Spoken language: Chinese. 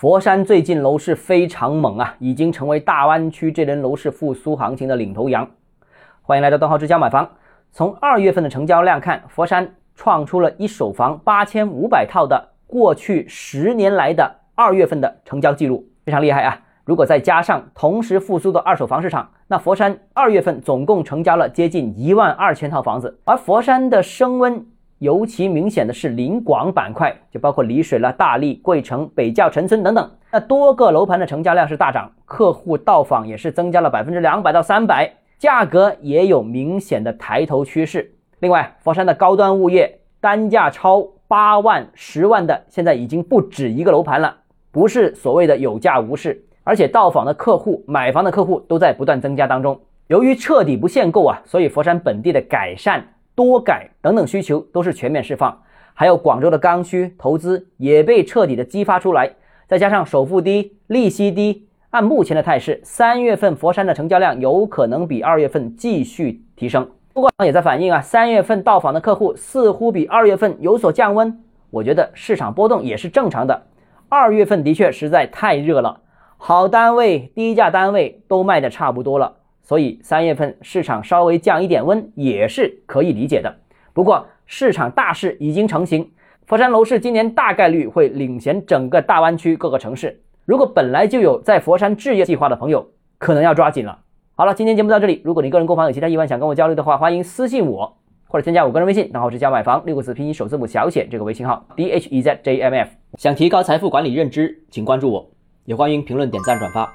佛山最近楼市非常猛啊，已经成为大湾区这轮楼市复苏行情的领头羊。欢迎来到东浩之家买房。从二月份的成交量看，佛山创出了一手房八千五百套的过去十年来的二月份的成交记录，非常厉害啊！如果再加上同时复苏的二手房市场，那佛山二月份总共成交了接近一万二千套房子。而佛山的升温尤其明显的是临广板块，就包括丽水了、大荔、桂城、北窖、陈村等等，那多个楼盘的成交量是大涨，客户到访也是增加了百分之两百到三百，价格也有明显的抬头趋势。另外，佛山的高端物业单价超八万、十万的，现在已经不止一个楼盘了，不是所谓的有价无市。而且到访的客户、买房的客户都在不断增加当中。由于彻底不限购啊，所以佛山本地的改善、多改等等需求都是全面释放。还有广州的刚需投资也被彻底的激发出来。再加上首付低、利息低，按目前的态势，三月份佛山的成交量有可能比二月份继续提升。不过也在反映啊，三月份到访的客户似乎比二月份有所降温。我觉得市场波动也是正常的。二月份的确实在太热了。好单位、低价单位都卖的差不多了，所以三月份市场稍微降一点温也是可以理解的。不过市场大势已经成型，佛山楼市今年大概率会领衔整个大湾区各个城市。如果本来就有在佛山置业计划的朋友，可能要抓紧了。好了，今天节目到这里。如果你个人购房有其他疑问想跟我交流的话，欢迎私信我或者添加我个人微信，账号是加买房六个字拼音首字母小写这个微信号 d h e z j m f。想提高财富管理认知，请关注我。也欢迎评论、点赞、转发。